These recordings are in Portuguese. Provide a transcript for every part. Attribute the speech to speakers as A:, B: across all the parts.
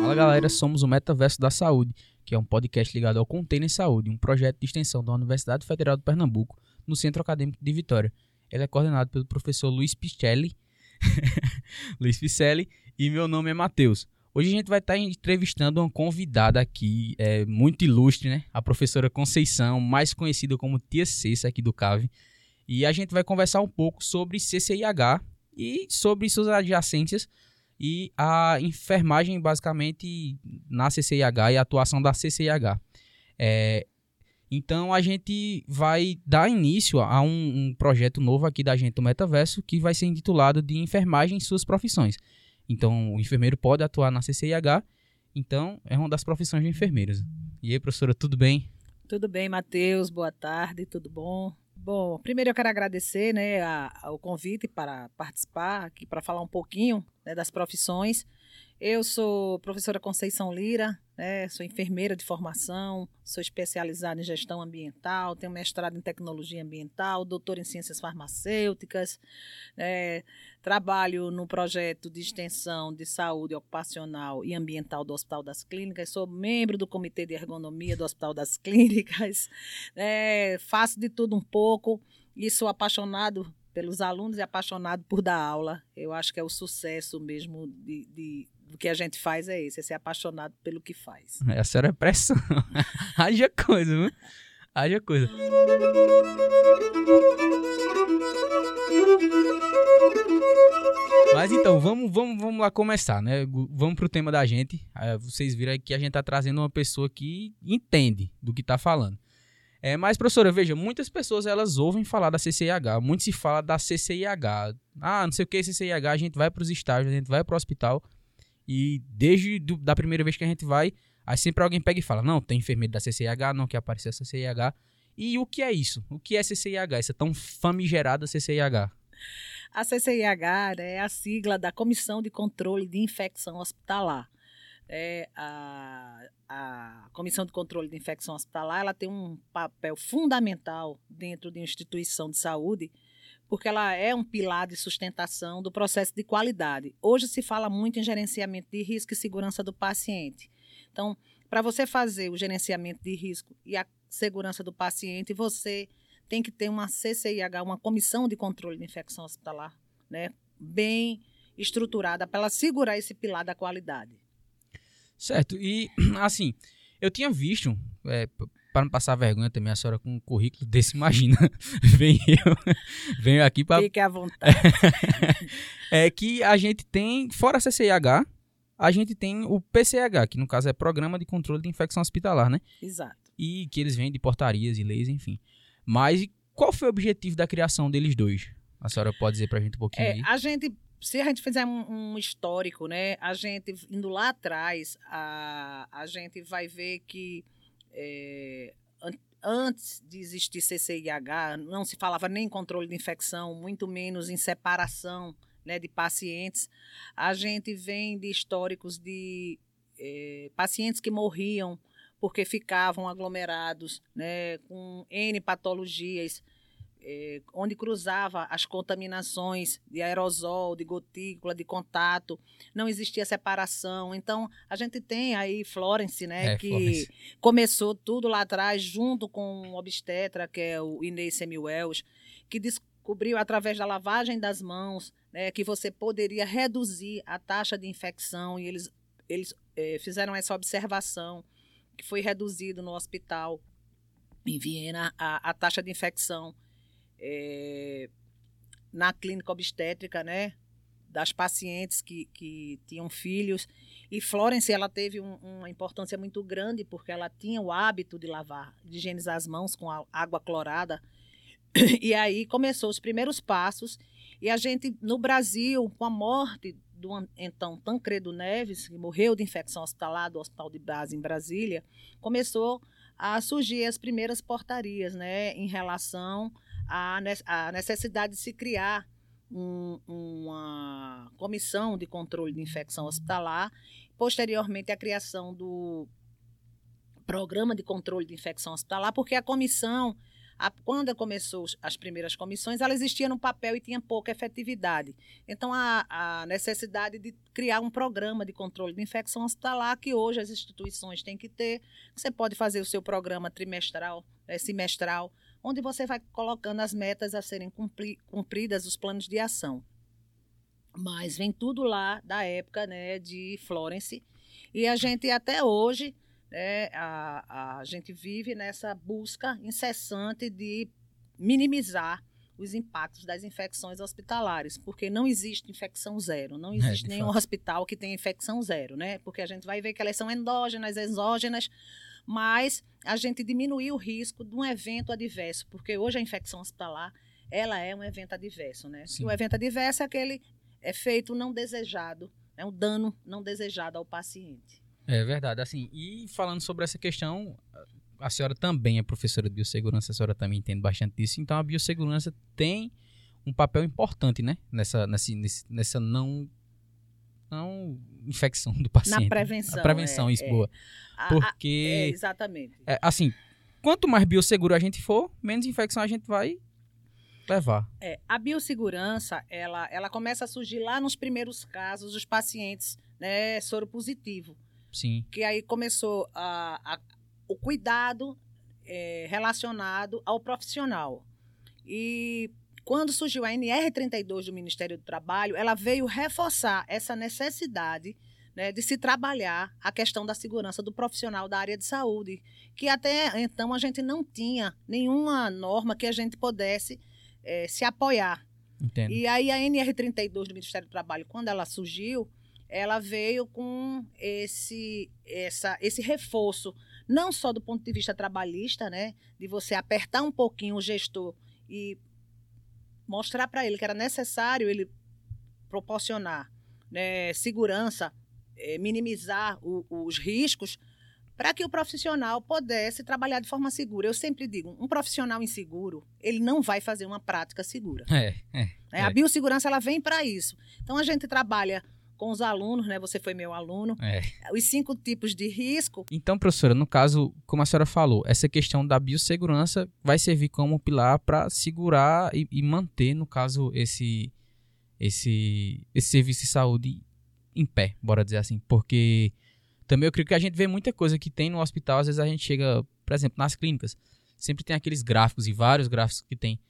A: Fala galera, somos o Metaverso da Saúde, que é um podcast ligado ao Container Saúde, um projeto de extensão da Universidade Federal de Pernambuco, no Centro Acadêmico de Vitória. Ele é coordenado pelo professor Luiz Picelli, Luiz Picelli, e meu nome é Matheus. Hoje a gente vai estar entrevistando uma convidada aqui, é, muito ilustre, né? A professora Conceição, mais conhecida como Tia Cessa aqui do CAVE. E a gente vai conversar um pouco sobre CCIH e sobre suas adjacências e a enfermagem, basicamente, na CCIH e a atuação da CCIH. É, então a gente vai dar início a um, um, projeto novo aqui da gente do Metaverso que vai ser intitulado de Enfermagem em Suas Profissões. Então, o enfermeiro pode atuar na CCIH, então é uma das profissões de enfermeiros. E aí, professora, tudo bem?
B: Tudo bem, Matheus, boa tarde, tudo bom? Bom, primeiro eu quero agradecer né, a, a, o convite para participar aqui, para falar um pouquinho né, das profissões. Eu sou professora Conceição Lira, né, sou enfermeira de formação, sou especializada em gestão ambiental, tenho mestrado em tecnologia ambiental, doutora em ciências farmacêuticas, né, trabalho no projeto de extensão de saúde ocupacional e ambiental do Hospital das Clínicas, sou membro do Comitê de Ergonomia do Hospital das Clínicas, né, faço de tudo um pouco e sou apaixonado pelos alunos e apaixonado por dar aula. Eu acho que é o sucesso mesmo de, de do que a gente faz é esse, é ser apaixonado pelo que faz.
A: Essa era a pressão. Haja coisa, viu? Haja coisa. Mas então, vamos, vamos, vamos lá começar, né? Vamos pro tema da gente. Vocês viram que a gente tá trazendo uma pessoa que entende do que tá falando. É, mas, professora, veja, muitas pessoas elas ouvem falar da CCIH, muito se fala da CCIH. Ah, não sei o que é CCIH, a gente vai para os estágios, a gente vai para o hospital, e desde do, da primeira vez que a gente vai, aí sempre alguém pega e fala: Não, tem enfermeiro da CCIH, não quer aparecer a CCIH. E o que é isso? O que é CCIH? Essa tão famigerada CCIH?
B: A CCIH né, é a sigla da Comissão de Controle de Infecção Hospitalar. É, a, a Comissão de Controle de Infecção Hospitalar ela tem um papel fundamental dentro de instituição de saúde porque ela é um pilar de sustentação do processo de qualidade. Hoje se fala muito em gerenciamento de risco e segurança do paciente. Então, para você fazer o gerenciamento de risco e a segurança do paciente, você tem que ter uma CCIH, uma comissão de controle de infecção hospitalar, né, bem estruturada para ela segurar esse pilar da qualidade.
A: Certo. E assim, eu tinha visto, é, para não passar vergonha também, a senhora com um currículo desse, imagina. Vem eu, venho aqui para.
B: Fique à vontade.
A: é que a gente tem, fora a CCIH, a gente tem o PCH, que no caso é Programa de Controle de Infecção Hospitalar, né?
B: Exato.
A: E que eles vêm de portarias e leis, enfim. Mas qual foi o objetivo da criação deles dois? A senhora pode dizer para a gente um pouquinho
B: é,
A: aí?
B: A gente se a gente fizer um, um, histórico, né, a gente indo lá atrás, a, a gente vai ver que é, an antes de existir CCIH, não se falava nem em controle de infecção, muito menos em separação né, de pacientes. A gente vem de históricos de é, pacientes que morriam porque ficavam aglomerados né, com N patologias é, onde cruzava as contaminações de aerosol, de gotícula, de contato, não existia separação. Então, a gente tem aí Florence, né, é, que Florence. começou tudo lá atrás, junto com o obstetra, que é o Inês Semiwells, que descobriu através da lavagem das mãos né, que você poderia reduzir a taxa de infecção, e eles, eles é, fizeram essa observação, que foi reduzido no hospital em Viena a, a taxa de infecção é, na clínica obstétrica, né? Das pacientes que, que tinham filhos. E Florence, ela teve um, uma importância muito grande porque ela tinha o hábito de lavar, de higienizar as mãos com água clorada. E aí começou os primeiros passos. E a gente, no Brasil, com a morte do então Tancredo Neves, que morreu de infecção hospitalar do Hospital de Base em Brasília, começou a surgir as primeiras portarias, né, em relação a, necessidade de se criar um, uma comissão de controle de infecção hospitalar, posteriormente a criação do programa de controle de infecção hospitalar, porque a comissão, a, quando começou as primeiras comissões, ela existia no papel e tinha pouca efetividade. Então, a, a necessidade de criar um programa de controle de infecção hospitalar, que hoje as instituições têm que ter. Você pode fazer o seu programa trimestral, é, semestral, onde você vai colocando as metas a serem cumpri, cumpridas, os planos de ação. Mas vem tudo lá da época né, de Florence. E a gente até hoje né, a, a gente vive nessa busca incessante de minimizar os impactos das infecções hospitalares, porque não existe infecção zero, não é, existe é, nenhum fato. hospital que tenha infecção zero, né? Porque a gente vai ver que elas são endógenas, exógenas, mas a gente diminuiu o risco de um evento adverso, porque hoje a infecção hospitalar ela é um evento adverso, né? Sim. O evento adverso é aquele efeito não desejado, é um dano não desejado ao paciente.
A: É verdade. Assim, e falando sobre essa questão, a senhora também é professora de biossegurança, a senhora também entende bastante disso. Então, a biossegurança tem um papel importante, né? Nessa, nessa, nessa não, não infecção do paciente.
B: Na prevenção.
A: Na prevenção, é, isso, é. boa. Porque.
B: A, a, é, exatamente.
A: É, assim, quanto mais biosseguro a gente for, menos infecção a gente vai levar.
B: É, a biossegurança, ela, ela começa a surgir lá nos primeiros casos dos pacientes né, soro positivo.
A: Sim.
B: Que aí começou a, a o cuidado é, relacionado ao profissional. E quando surgiu a NR32 do Ministério do Trabalho, ela veio reforçar essa necessidade né, de se trabalhar a questão da segurança do profissional da área de saúde, que até então a gente não tinha nenhuma norma que a gente pudesse é, se apoiar.
A: Entendo.
B: E aí a NR32 do Ministério do Trabalho, quando ela surgiu, ela veio com esse, essa, esse reforço, não só do ponto de vista trabalhista, né, de você apertar um pouquinho o gestor e mostrar para ele que era necessário ele proporcionar né, segurança, é, minimizar o, os riscos, para que o profissional pudesse trabalhar de forma segura. Eu sempre digo, um profissional inseguro, ele não vai fazer uma prática segura.
A: É, é,
B: é. A biossegurança ela vem para isso. Então a gente trabalha com os alunos, né? Você foi meu aluno.
A: É.
B: Os cinco tipos de risco.
A: Então, professora, no caso, como a senhora falou, essa questão da biossegurança vai servir como pilar para segurar e, e, manter, no caso, esse, esse, esse serviço de saúde em pé, bora dizer assim. Porque também eu creio que a gente vê muita coisa que tem no hospital, às vezes a gente chega, por exemplo, nas clínicas, sempre tem aqueles gráficos e vários gráficos que tem.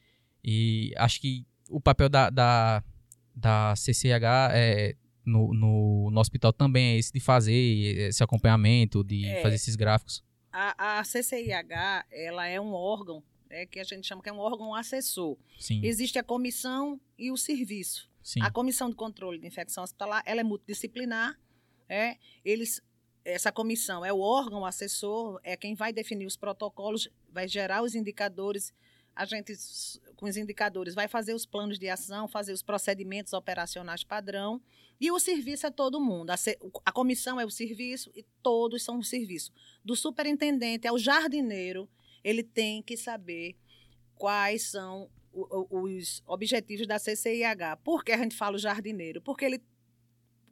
A: E acho que o papel da, da, da CCH é no, no, no, hospital também é esse de fazer esse acompanhamento, de é, fazer esses gráficos?
B: A, a CCIH, ela é um órgão é, que a gente chama que é um órgão assessor.
A: Sim.
B: Existe a comissão e o serviço.
A: Sim.
B: A comissão de controle de infecção hospitalar, ela é multidisciplinar. É, eles, essa comissão é o órgão assessor, é quem vai definir os protocolos, vai gerar os indicadores a gente, com os indicadores, vai fazer os planos de ação, fazer os procedimentos operacionais padrão, e o serviço é todo mundo. A, a comissão é o serviço e todos são o serviço. Do superintendente ao jardineiro, ele tem que saber quais são os objetivos da CCIH. Por que a gente fala o jardineiro? Porque ele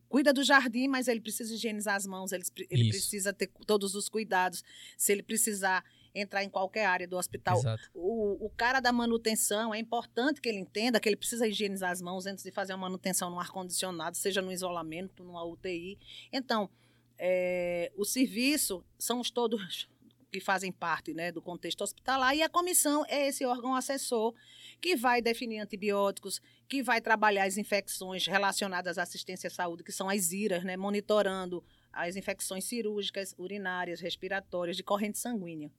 B: cuida do jardim, mas ele precisa higienizar as mãos, ele, ele precisa ter todos os cuidados. Se ele precisar entrar em qualquer área do hospital. O, o cara da manutenção, é importante que ele entenda que ele precisa higienizar as mãos antes de fazer a manutenção no ar-condicionado, seja no isolamento, numa UTI. Então, é, o serviço são os todos que fazem parte né, do contexto hospitalar e a comissão é esse órgão assessor que vai definir antibióticos, que vai trabalhar as infecções relacionadas à assistência à saúde, que são as IRAs, né, monitorando as infecções cirúrgicas, urinárias, respiratórias, de corrente sanguínea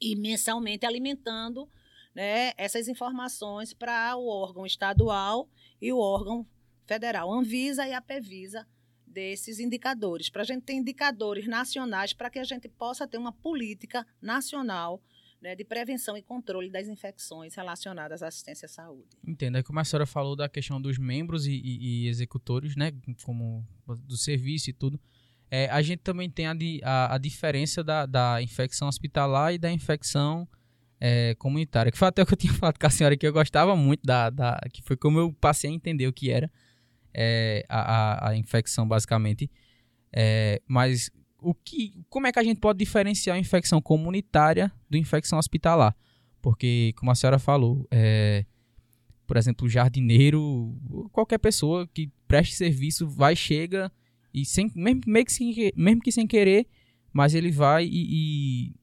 B: e mensalmente alimentando né, essas informações para o órgão estadual e o órgão federal, Anvisa e a Pevisa, desses indicadores, para a gente ter indicadores nacionais para que a gente possa ter uma política nacional né, de prevenção e controle das infecções relacionadas à assistência à saúde.
A: Entendo. É como a senhora falou da questão dos membros e, e, e executores, né, como do serviço e tudo é, a gente também tem a, a, a diferença da, da, infecção hospitalar e da infecção é, comunitária. Que foi até o que eu tinha falado com a senhora que eu gostava muito da, da que foi como eu passei a entender o que era é, a, a, infecção basicamente. É, mas o que, como é que a gente pode diferenciar a infecção comunitária do infecção hospitalar? Porque, como a senhora falou, é, por exemplo, o jardineiro, qualquer pessoa que preste serviço vai, chega e sem, mesmo, meio que sem, mesmo que sem querer, mas ele vai e, e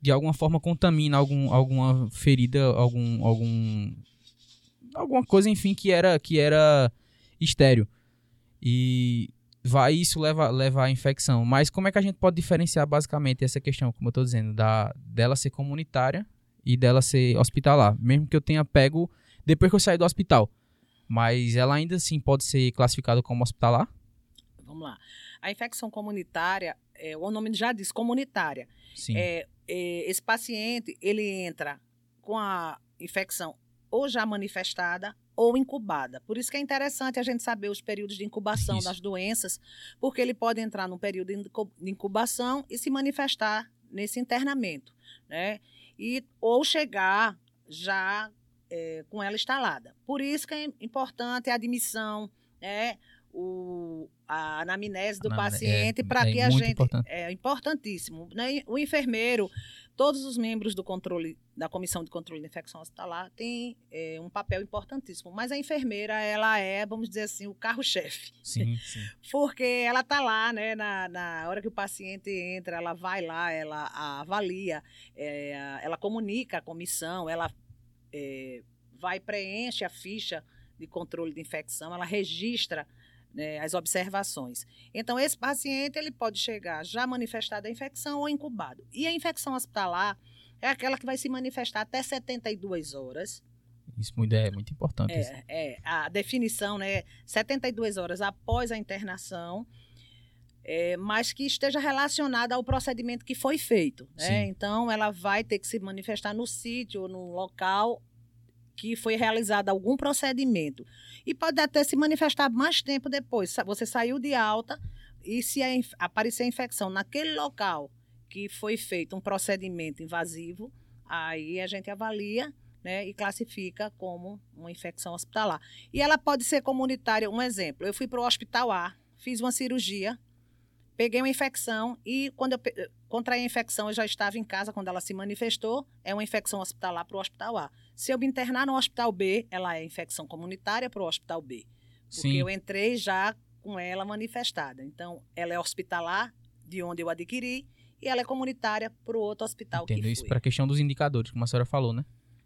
A: de alguma forma contamina algum, alguma ferida, algum, algum alguma coisa, enfim, que era que era estéreo. E vai isso leva leva à infecção. Mas como é que a gente pode diferenciar basicamente essa questão, como eu estou dizendo, da dela ser comunitária e dela ser hospitalar, mesmo que eu tenha pego depois que eu saí do hospital. Mas ela ainda assim pode ser classificada como hospitalar?
B: Vamos lá. A infecção comunitária, é, o nome já diz comunitária.
A: Sim.
B: É, é, esse paciente, ele entra com a infecção ou já manifestada ou incubada. Por isso que é interessante a gente saber os períodos de incubação isso. das doenças, porque ele pode entrar num período de incubação e se manifestar nesse internamento, né? E, ou chegar já é, com ela instalada. Por isso que é importante a admissão, né? O, a anamnese do paciente é, para é que a gente importante. é importantíssimo. Né? O enfermeiro, todos os membros do controle da comissão de controle de infecção hospitalar têm é, um papel importantíssimo. Mas a enfermeira ela é, vamos dizer assim, o carro-chefe.
A: Sim, sim.
B: Porque ela está lá, né? Na, na hora que o paciente entra, ela vai lá, ela avalia, é, ela comunica a comissão, ela é, vai preenche a ficha de controle de infecção, ela registra né, as observações. Então, esse paciente ele pode chegar já manifestada a infecção ou incubado. E a infecção hospitalar é aquela que vai se manifestar até 72 horas.
A: Isso é muito importante.
B: É, é a definição, né? 72 horas após a internação, é, mas que esteja relacionada ao procedimento que foi feito. Né? Então, ela vai ter que se manifestar no sítio ou no local que foi realizado algum procedimento. E pode até se manifestar mais tempo depois. Você saiu de alta e se aparecer infecção naquele local que foi feito um procedimento invasivo, aí a gente avalia né, e classifica como uma infecção hospitalar. E ela pode ser comunitária. Um exemplo, eu fui para o hospital A, fiz uma cirurgia, peguei uma infecção e quando eu contraí a infecção, eu já estava em casa quando ela se manifestou, é uma infecção hospitalar para o hospital A. Se eu me internar no hospital B, ela é infecção comunitária para o hospital B. Porque Sim. eu entrei já com ela manifestada. Então, ela é hospitalar, de onde eu adquiri, e ela é comunitária para o outro hospital
A: Entendo
B: que
A: isso para a questão dos indicadores, como a senhora falou, né?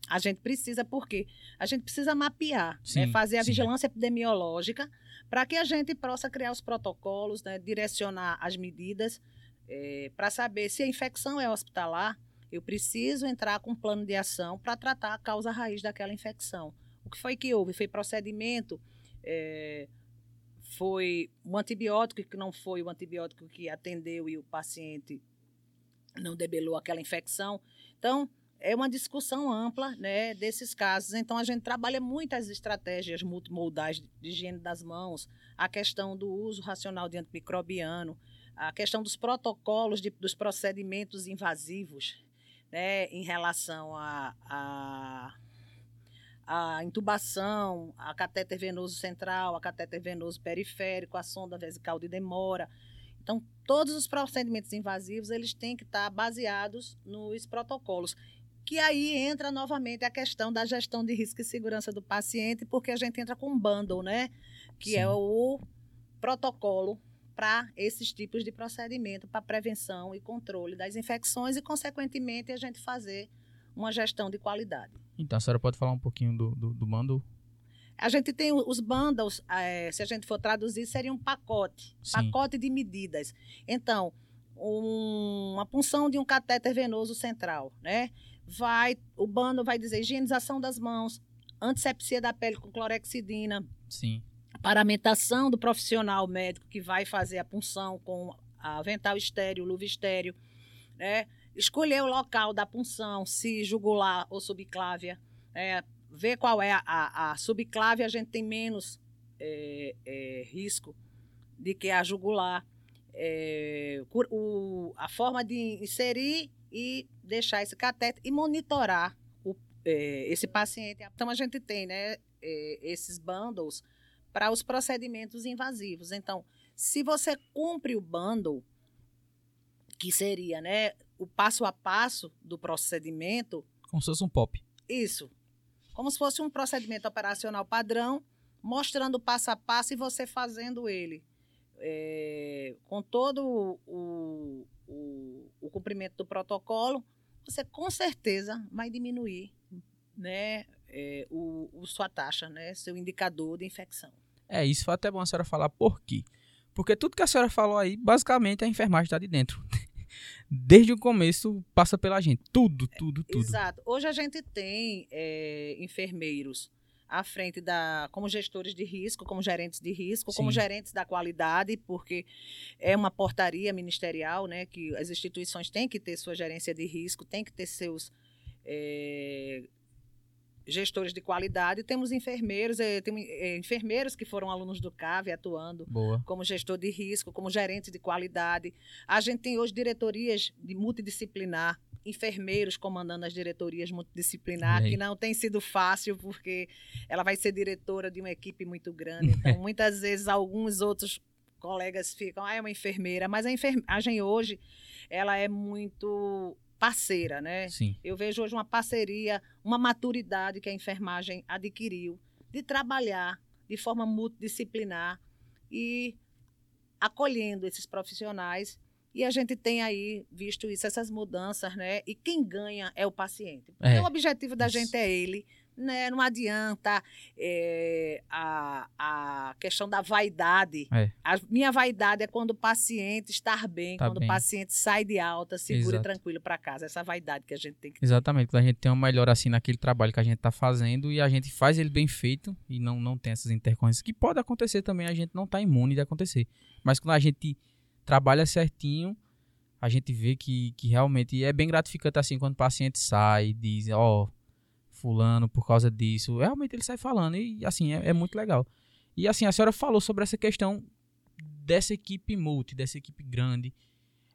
B: A gente precisa, porque a gente precisa mapear, né? sim, né? fazer a sim. vigilância epidemiológica, para que a gente possa criar os protocolos, né? direcionar as medidas, é, para saber se a infecção é hospitalar, eu preciso entrar com um plano de ação para tratar a causa raiz daquela infecção. O que foi que houve? Foi procedimento, é, foi um antibiótico que não foi o antibiótico que atendeu e o paciente não debelou aquela infecção. Então, é uma discussão ampla né, desses casos. Então, a gente trabalha muitas estratégias multimodais de higiene das mãos, a questão do uso racional de antimicrobiano, a questão dos protocolos de, dos procedimentos invasivos, né, em relação a, a, a intubação, a catéter venoso central, a catéter venoso periférico, a sonda vesical de demora. Então, todos os procedimentos invasivos, eles têm que estar baseados nos protocolos. Que aí entra novamente a questão da gestão de risco e segurança do paciente, porque a gente entra com um bundle, né? Que é Sim. é o protocolo para esses tipos de procedimento, para prevenção e controle das infecções e, consequentemente, a gente fazer uma gestão de qualidade.
A: Então, a senhora pode falar um pouquinho do, do, do bundle?
B: A gente tem os bundles, é, se a gente for traduzir, seria um pacote, Sim. pacote de medidas. Então, um, uma punção de um catéter venoso central, né? Vai, o bundle vai dizer higienização das mãos, antisepsia da pele com clorexidina.
A: Sim
B: paramentação do profissional médico que vai fazer a punção com avental estéreo, luva estéreo, né? escolher o local da punção, se jugular ou subclávia, é, ver qual é a, a, a subclávia, a gente tem menos é, é, risco de que a jugular. É, o, a forma de inserir e deixar esse cateter e monitorar o, é, esse paciente. Então, a gente tem né, é, esses bundles para os procedimentos invasivos. Então, se você cumpre o bundle, que seria, né, o passo a passo do procedimento.
A: Como se fosse um pop.
B: Isso. Como se fosse um procedimento operacional padrão, mostrando passo a passo e você fazendo ele. É, com todo o, cumprimento do protocolo, você com certeza vai diminuir né, é, o, o, sua taxa, né, seu indicador de infecção.
A: É, isso foi até bom a senhora falar por quê. Porque tudo que a senhora falou aí, basicamente, a enfermagem está de dentro. Desde o começo, passa pela gente. Tudo, tudo, tudo.
B: Exato. Hoje a gente tem é, enfermeiros à frente da como gestores de risco, como gerentes de risco, Sim. como gerentes da qualidade, porque é uma portaria ministerial, né, que as instituições têm que ter sua gerência de risco, têm que ter seus é, gestores de qualidade, temos enfermeiros, é, tem, é, enfermeiros que foram alunos do CAV atuando
A: Boa.
B: como gestor de risco, como gerente de qualidade. A gente tem hoje diretorias de multidisciplinar, enfermeiros comandando as diretorias multidisciplinar, que não tem sido fácil, porque ela vai ser diretora de uma equipe muito grande. Então, muitas vezes, alguns outros colegas ficam, ah, é uma enfermeira, mas a enfermagem hoje, ela é muito parceira, né?
A: Sim.
B: Eu vejo hoje uma parceria, uma maturidade que a enfermagem adquiriu de trabalhar de forma multidisciplinar e acolhendo esses profissionais. E a gente tem aí visto isso, essas mudanças, né? E quem ganha é o paciente. É. o objetivo da isso. gente é ele, né? Não adianta é, a, a questão da vaidade.
A: É.
B: A minha vaidade é quando o paciente está bem, tá quando bem. o paciente sai de alta, seguro Exato. e tranquilo para casa. Essa vaidade que a gente tem que ter.
A: Exatamente, quando a gente tem uma melhor assim naquele trabalho que a gente está fazendo e a gente faz ele bem feito e não, não tem essas intercorrências, que pode acontecer também, a gente não está imune de acontecer. Mas quando a gente trabalha certinho, a gente vê que, que realmente é bem gratificante assim quando o paciente sai e diz, ó, oh, fulano por causa disso. Realmente ele sai falando e assim, é, é, muito legal. E assim, a senhora falou sobre essa questão dessa equipe multi, dessa equipe grande.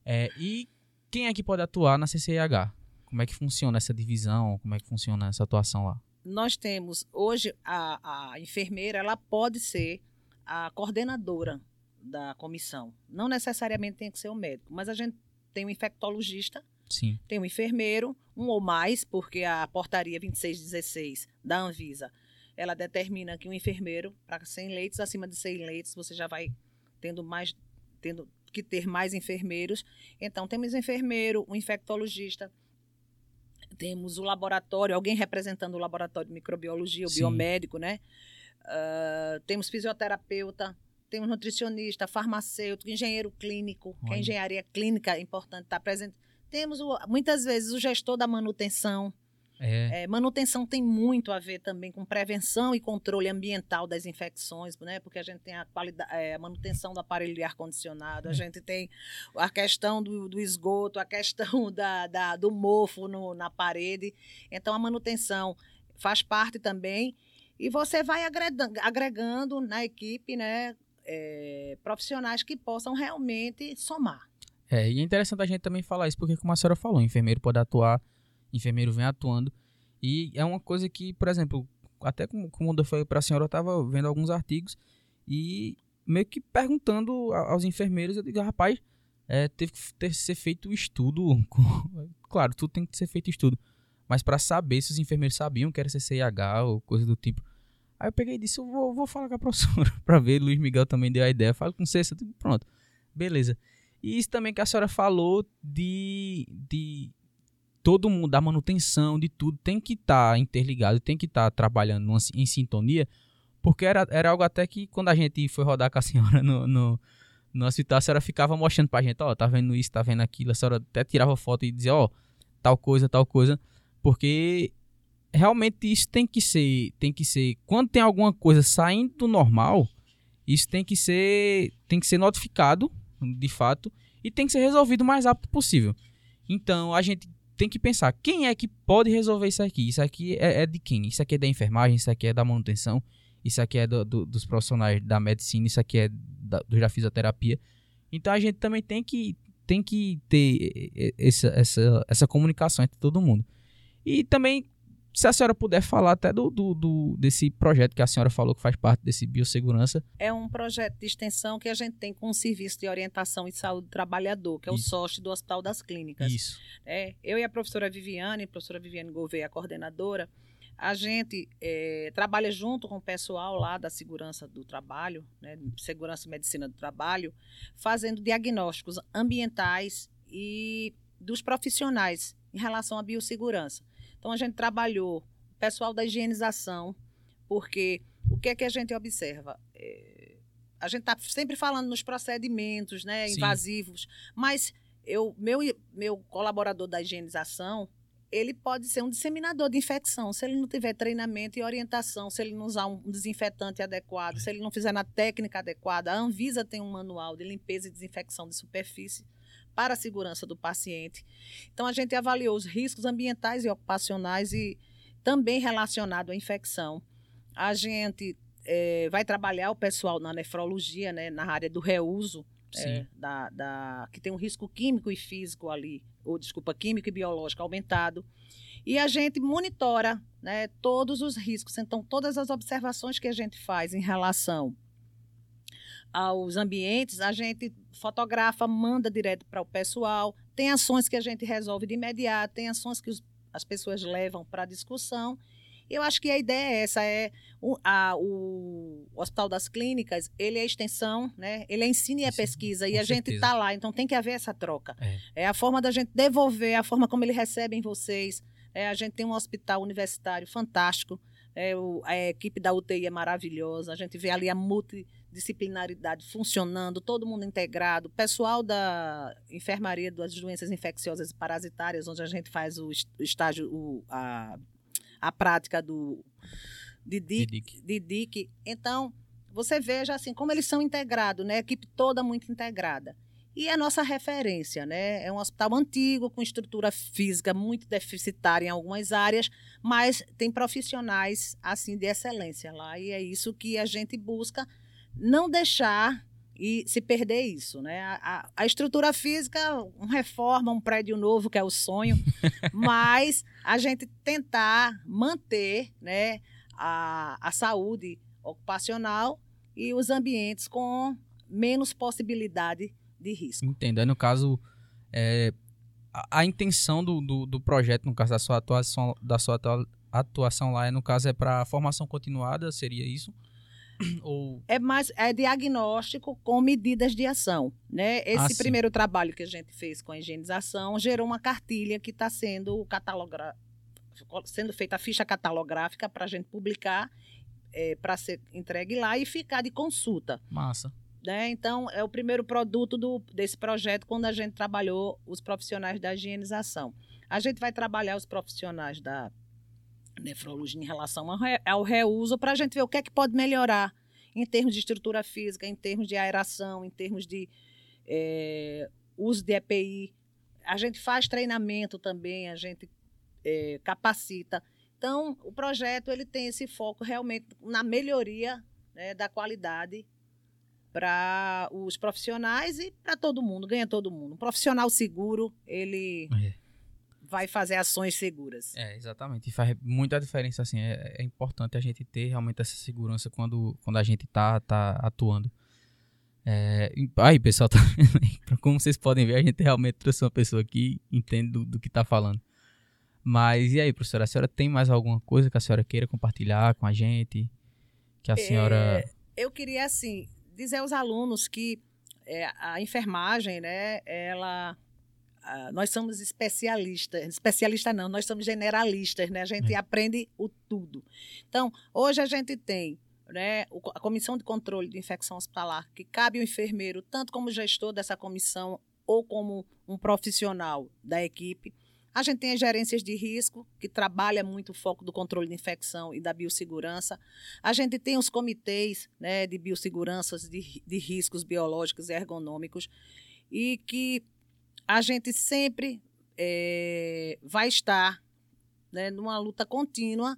A: É, e quem é que pode atuar na CCIH? Como é que funciona essa divisão? Como é que funciona essa atuação lá?
B: Nós temos, hoje, a, a enfermeira, ela pode ser a coordenadora da comissão. Não necessariamente tem que ser o médico, mas a gente tem um infectologista,
A: Sim.
B: Tem um enfermeiro, um ou mais, porque a portaria 2616 da Anvisa, ela determina que um enfermeiro, para 100 leitos, acima de 100 leitos, você já vai tendo mais, tendo que ter mais enfermeiros. Então, temos enfermeiro, um infectologista, temos o laboratório, alguém representando o laboratório de microbiologia, o Sim. biomédico, né? Uh, temos fisioterapeuta, temos nutricionista, farmacêutico, engenheiro clínico, Olha. que a engenharia clínica é importante estar presente. Temos o, muitas vezes o gestor da manutenção.
A: É.
B: É, manutenção tem muito a ver também com prevenção e controle ambiental das infecções, né? Porque a gente tem a, é, a manutenção do aparelho de ar-condicionado, a é. gente tem a questão do, do esgoto, a questão da, da do mofo no, na parede. Então, a manutenção faz parte também. E você vai agregando, agregando na equipe né, é, profissionais que possam realmente somar.
A: É, e é interessante a gente também falar isso, porque como a senhora falou, enfermeiro pode atuar, enfermeiro vem atuando. E é uma coisa que, por exemplo, até como, como eu falei para a senhora, eu estava vendo alguns artigos e meio que perguntando aos enfermeiros, eu digo, rapaz, é, teve que ter, ser feito estudo. Com... claro, tudo tem que ser feito estudo. Mas para saber se os enfermeiros sabiam que era CCIH ou coisa do tipo. Aí eu peguei e disse, eu vou, vou falar com a professora para ver. Luiz Miguel também deu a ideia. Falo com você, pronto. Beleza. E isso também que a senhora falou de, de todo mundo, da manutenção, de tudo, tem que estar tá interligado, tem que estar tá trabalhando numa, em sintonia, porque era, era algo até que quando a gente foi rodar com a senhora no, no, no hospital, a senhora ficava mostrando pra gente, ó, oh, tá vendo isso, tá vendo aquilo, a senhora até tirava foto e dizia, ó, oh, tal coisa, tal coisa, porque realmente isso tem que ser, tem que ser, quando tem alguma coisa saindo do normal, isso tem que ser, tem que ser notificado de fato, e tem que ser resolvido o mais rápido possível. Então, a gente tem que pensar, quem é que pode resolver isso aqui? Isso aqui é, é de quem? Isso aqui é da enfermagem, isso aqui é da manutenção, isso aqui é do, do, dos profissionais da medicina, isso aqui é da, da fisioterapia. Então, a gente também tem que, tem que ter essa, essa, essa comunicação entre todo mundo. E também se a senhora puder falar até do, do, do, desse projeto que a senhora falou que faz parte desse biossegurança.
B: É um projeto de extensão que a gente tem com o Serviço de Orientação e Saúde do Trabalhador, que é Isso. o SOST do Hospital das Clínicas.
A: Isso.
B: É, eu e a professora Viviane, a professora Viviane Gouveia, a coordenadora, a gente é, trabalha junto com o pessoal lá da segurança do trabalho, né, segurança e medicina do trabalho, fazendo diagnósticos ambientais e dos profissionais em relação à biossegurança. Então, a gente trabalhou o pessoal da higienização, porque o que é que a gente observa? É, a gente está sempre falando nos procedimentos né, invasivos, mas eu, meu, meu colaborador da higienização, ele pode ser um disseminador de infecção. Se ele não tiver treinamento e orientação, se ele não usar um desinfetante adequado, se ele não fizer na técnica adequada, a Anvisa tem um manual de limpeza e desinfecção de superfície para a segurança do paciente. Então, a gente avaliou os riscos ambientais e ocupacionais e também relacionado à infecção. A gente é, vai trabalhar o pessoal na nefrologia, né, na área do reuso, é, da, da, que tem um risco químico e físico ali, ou desculpa, químico e biológico aumentado. E a gente monitora né, todos os riscos. Então, todas as observações que a gente faz em relação aos ambientes, a gente fotografa, manda direto para o pessoal. Tem ações que a gente resolve de imediato, tem ações que os, as pessoas levam para discussão. Eu acho que a ideia é essa, é o, a, o Hospital das Clínicas, ele é extensão, né? ele é ensino e é pesquisa, e a certeza. gente está lá, então tem que haver essa troca. É. é. a forma da gente devolver, a forma como eles recebem vocês. É, a gente tem um hospital universitário fantástico, é, o, a equipe da UTI é maravilhosa, a gente vê ali a multi disciplinaridade funcionando, todo mundo integrado, pessoal da enfermaria das doenças infecciosas e parasitárias, onde a gente faz o estágio, o, a, a prática do de DIC, de DIC. Então, você veja assim como eles são integrados, né? A equipe toda muito integrada. E a nossa referência, né? É um hospital antigo, com estrutura física muito deficitária em algumas áreas, mas tem profissionais assim de excelência lá. E é isso que a gente busca não deixar e se perder isso, né? A, a, estrutura física, uma reforma, um prédio novo, que é o sonho, mas a gente tentar manter, né, a, a saúde ocupacional e os ambientes com menos possibilidade de risco.
A: Entendo. no caso, é, a, a, intenção do, do, do, projeto, no caso da sua atuação, da sua atuação lá, é, no caso, é para formação continuada, seria isso? Ou...
B: É mais é diagnóstico com medidas de ação. Né? Esse ah, primeiro trabalho que a gente fez com a higienização gerou uma cartilha que está sendo catalogra... sendo feita a ficha catalográfica para a gente publicar, é, para ser entregue lá e ficar de consulta.
A: Massa.
B: Né? Então, é o primeiro produto do, desse projeto quando a gente trabalhou os profissionais da higienização. A gente vai trabalhar os profissionais da nefrologia em relação ao reuso para a gente ver o que é que pode melhorar em termos de estrutura física, em termos de aeração, em termos de é, uso de EPI. A gente faz treinamento também, a gente é, capacita. Então, o projeto ele tem esse foco realmente na melhoria né, da qualidade para os profissionais e para todo mundo, ganha todo mundo. Um profissional seguro, ele é vai fazer ações seguras.
A: É, exatamente. E faz muita diferença, assim. É, é importante a gente ter realmente essa segurança quando, quando a gente tá, tá atuando. É, aí, pessoal, tá como vocês podem ver, a gente realmente trouxe uma pessoa aqui entende do, do que tá falando. Mas e aí, professora, a senhora tem mais alguma coisa que a senhora queira compartilhar com a gente? Que a senhora. É,
B: eu queria, assim, dizer aos alunos que é, a enfermagem, né, ela Uh, nós somos especialistas, especialista não, nós somos generalistas, né? A gente é. aprende o tudo. Então, hoje a gente tem né, a Comissão de Controle de Infecção Hospitalar, que cabe o enfermeiro, tanto como gestor dessa comissão ou como um profissional da equipe. A gente tem as gerências de risco, que trabalha muito o foco do controle de infecção e da biossegurança. A gente tem os comitês né, de biosseguranças, de, de riscos biológicos e ergonômicos, e que a gente sempre é, vai estar né, numa luta contínua,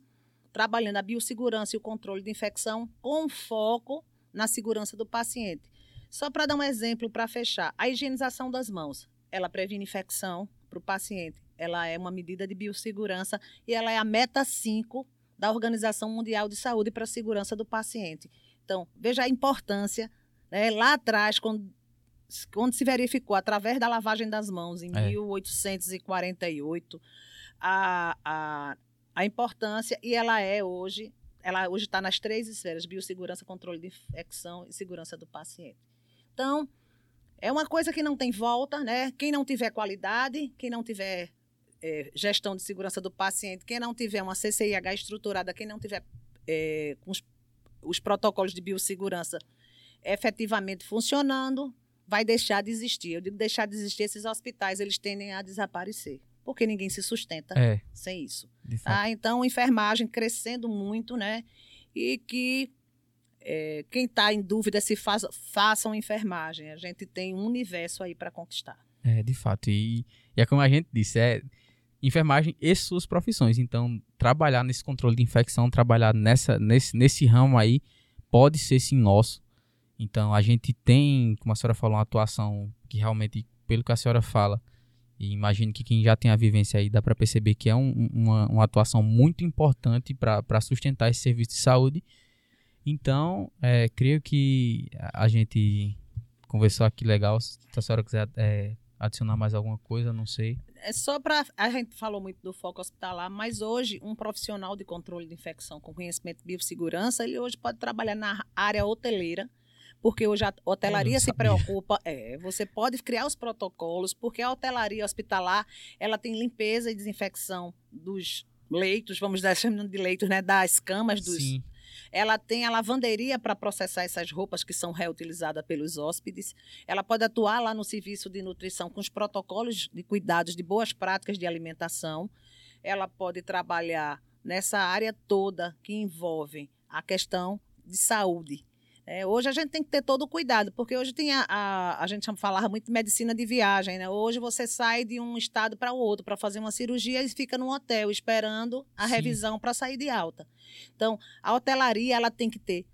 B: trabalhando a biossegurança e o controle de infecção com foco na segurança do paciente. Só para dar um exemplo para fechar, a higienização das mãos, ela previne infecção para o paciente. ela é uma medida de biossegurança e ela é a meta 5 da Organização Mundial de Saúde para a segurança do paciente. Então, veja a importância. Né? Lá atrás, quando, quando se verificou, através da lavagem das mãos, em é. 1848, a, a, a importância, e ela é hoje, ela hoje está nas três esferas, biossegurança, controle de infecção e segurança do paciente. Então, é uma coisa que não tem volta, né? Quem não tiver qualidade, quem não tiver é, gestão de segurança do paciente, quem não tiver uma CCIH estruturada, quem não tiver é, os, os protocolos de biossegurança efetivamente funcionando, vai deixar de existir. Eu digo deixar de existir, esses hospitais eles tendem a desaparecer, porque ninguém se sustenta é, sem isso. Tá? Então, enfermagem crescendo muito, né? E que é, quem está em dúvida se faz, façam enfermagem. A gente tem um universo aí para conquistar.
A: É, de fato. E, e é como a gente disse, é enfermagem e suas profissões. Então, trabalhar nesse controle de infecção, trabalhar nessa, nesse, nesse ramo aí, pode ser sim nosso. Então, a gente tem, como a senhora falou, uma atuação que realmente, pelo que a senhora fala, e imagino que quem já tem a vivência aí, dá para perceber que é um, uma, uma atuação muito importante para sustentar esse serviço de saúde então, é, creio que a gente conversou aqui legal. Se a senhora quiser é, adicionar mais alguma coisa, não sei.
B: É só para. A gente falou muito do foco hospitalar, mas hoje, um profissional de controle de infecção com conhecimento de biossegurança, ele hoje pode trabalhar na área hoteleira, porque hoje a hotelaria se preocupa. É, você pode criar os protocolos, porque a hotelaria hospitalar ela tem limpeza e desinfecção dos leitos, vamos dar chamando de leitos, né? Das camas dos. Sim ela tem a lavanderia para processar essas roupas que são reutilizadas pelos hóspedes. Ela pode atuar lá no serviço de nutrição com os protocolos de cuidados de boas práticas de alimentação. Ela pode trabalhar nessa área toda que envolve a questão de saúde. É, hoje a gente tem que ter todo o cuidado, porque hoje tem a, a, a gente falava muito de medicina de viagem, né? Hoje você sai de um estado para o outro para fazer uma cirurgia e fica num hotel esperando a Sim. revisão para sair de alta. Então, a hotelaria ela tem que ter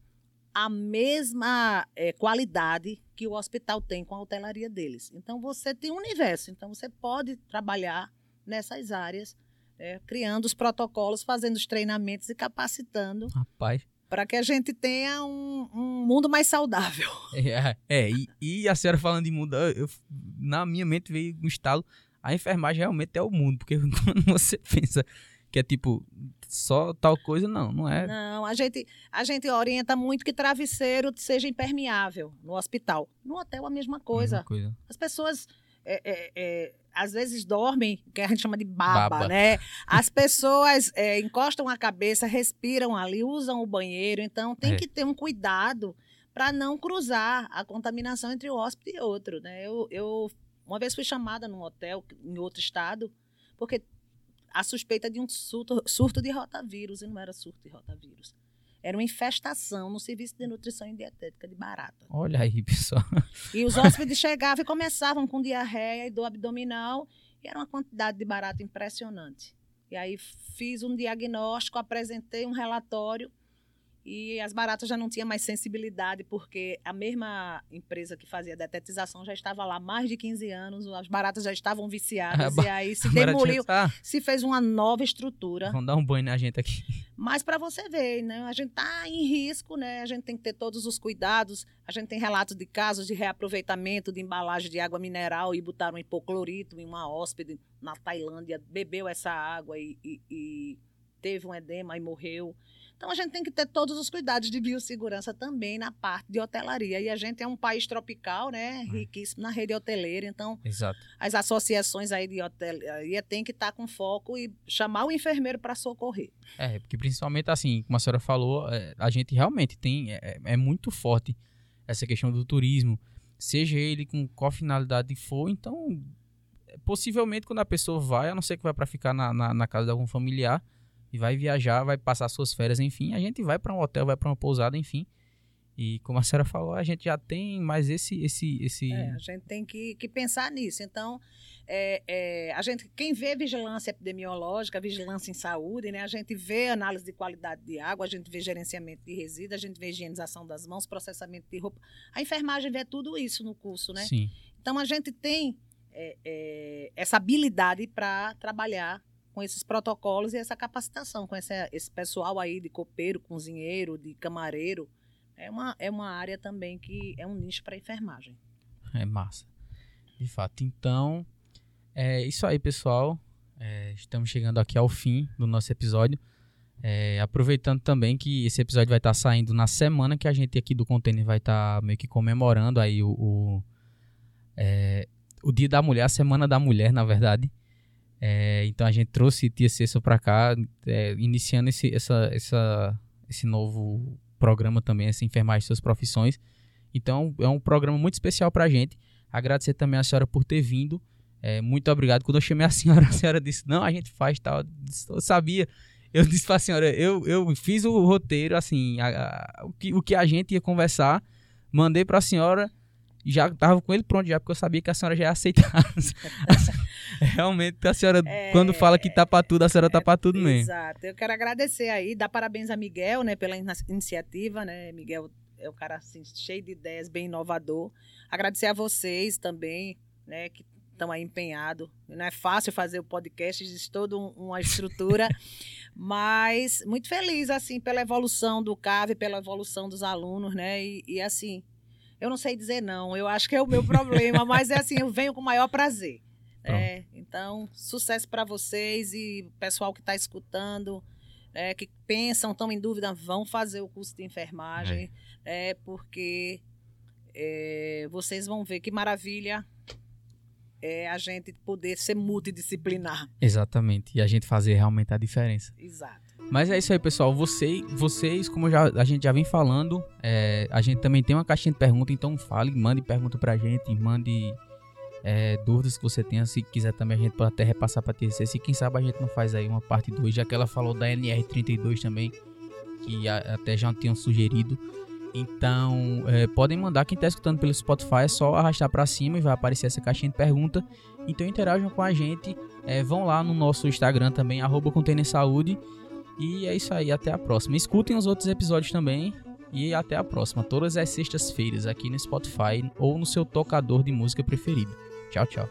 B: a mesma é, qualidade que o hospital tem com a hotelaria deles. Então, você tem um universo. Então, você pode trabalhar nessas áreas, é, criando os protocolos, fazendo os treinamentos e capacitando.
A: Rapaz
B: para que a gente tenha um, um mundo mais saudável.
A: É, é e, e, a senhora falando de mundo, eu, na minha mente veio um estalo, a enfermagem realmente é o mundo, porque quando você pensa que é tipo só tal coisa, não, não é.
B: Não, a gente, a gente orienta muito que travesseiro seja impermeável no hospital. No hotel a mesma coisa. Mesma coisa. As pessoas é, é, é, às vezes dormem, que a gente chama de baba, baba. né? As pessoas é, encostam a cabeça, respiram ali, usam o banheiro, então tem é. que ter um cuidado para não cruzar a contaminação entre o hóspede e outro, né? Eu, eu uma vez fui chamada num hotel em outro estado, porque a suspeita de um surto, surto de rotavírus, e não era surto de rotavírus. Era uma infestação no serviço de nutrição e dietética de barata.
A: Olha aí, pessoal.
B: E os hóspedes chegavam e começavam com diarreia e dor abdominal, e era uma quantidade de barata impressionante. E aí fiz um diagnóstico, apresentei um relatório e as baratas já não tinham mais sensibilidade, porque a mesma empresa que fazia detetização já estava lá há mais de 15 anos, as baratas já estavam viciadas, e aí se demoliu, tá... se fez uma nova estrutura.
A: Vamos dar um banho na gente aqui.
B: Mas para você ver, né, a gente está em risco, né, a gente tem que ter todos os cuidados, a gente tem relatos de casos de reaproveitamento de embalagem de água mineral e botaram hipoclorito em uma hóspede na Tailândia, bebeu essa água e, e, e teve um edema e morreu. Então a gente tem que ter todos os cuidados de biossegurança também na parte de hotelaria. E a gente é um país tropical, né? É. Riquíssimo na rede hoteleira. Então,
A: Exato.
B: as associações aí de hotelaria têm que estar com foco e chamar o enfermeiro para socorrer.
A: É, porque principalmente assim, como a senhora falou, é, a gente realmente tem. É, é muito forte essa questão do turismo. Seja ele com qual finalidade for, então possivelmente quando a pessoa vai, a não ser que vai para ficar na, na, na casa de algum familiar, e vai viajar, vai passar suas férias, enfim, a gente vai para um hotel, vai para uma pousada, enfim. E como a senhora falou, a gente já tem mais esse esse esse
B: é, a gente tem que, que pensar nisso. Então, é, é, a gente quem vê vigilância epidemiológica, vigilância em saúde, né? A gente vê análise de qualidade de água, a gente vê gerenciamento de resíduos, a gente vê higienização das mãos, processamento de roupa. A enfermagem vê tudo isso no curso, né?
A: Sim.
B: Então a gente tem é, é, essa habilidade para trabalhar com esses protocolos e essa capacitação com esse, esse pessoal aí de copeiro, cozinheiro, de camareiro. É uma, é uma área também que é um nicho para enfermagem.
A: É massa. De fato. Então, é isso aí, pessoal. É, estamos chegando aqui ao fim do nosso episódio. É, aproveitando também que esse episódio vai estar saindo na semana que a gente aqui do Container vai estar meio que comemorando aí o, o, é, o Dia da Mulher, a Semana da Mulher, na verdade. É, então a gente trouxe Tia Cessa para cá, é, iniciando esse, essa, essa, esse novo programa também, essa enfermagem de suas profissões. Então é um programa muito especial para a gente. Agradecer também a senhora por ter vindo. É, muito obrigado. Quando eu chamei a senhora, a senhora disse: Não, a gente faz tal. Eu sabia. Eu disse para a senhora: eu, eu fiz o roteiro, assim, a, a, o, que, o que a gente ia conversar, mandei para a senhora já tava com ele pronto já, porque eu sabia que a senhora já ia aceitar. Realmente, a senhora, é, quando fala que tá para tudo, a senhora tá para tudo mesmo.
B: Exato. Eu quero agradecer aí, dar parabéns a Miguel, né, pela iniciativa, né? Miguel é um cara assim, cheio de ideias, bem inovador. Agradecer a vocês também, né, que estão aí empenhados. Não é fácil fazer o podcast, existe toda uma estrutura, mas muito feliz, assim, pela evolução do CAV, pela evolução dos alunos, né, e, e assim, eu não sei dizer não, eu acho que é o meu problema, mas é assim, eu venho com o maior prazer. É, então, sucesso para vocês e pessoal que está escutando, é, que pensam, estão em dúvida, vão fazer o curso de enfermagem, é, é porque é, vocês vão ver que maravilha é a gente poder ser multidisciplinar.
A: Exatamente, e a gente fazer realmente a diferença.
B: Exato.
A: Mas é isso aí, pessoal. Você, vocês, como já, a gente já vem falando, é, a gente também tem uma caixinha de perguntas, então fale, mande pergunta pra gente, mande é, dúvidas que você tenha. Se quiser também, a gente pode até repassar pra TCC. Se quem sabe a gente não faz aí uma parte 2, já que ela falou da NR32 também, que a, até já tinham sugerido. Então, é, podem mandar. Quem está escutando pelo Spotify é só arrastar para cima e vai aparecer essa caixinha de pergunta. Então, interajam com a gente. É, vão lá no nosso Instagram também, arroba Saúde. E é isso aí, até a próxima. Escutem os outros episódios também. E até a próxima, todas as sextas-feiras aqui no Spotify ou no seu tocador de música preferido. Tchau, tchau.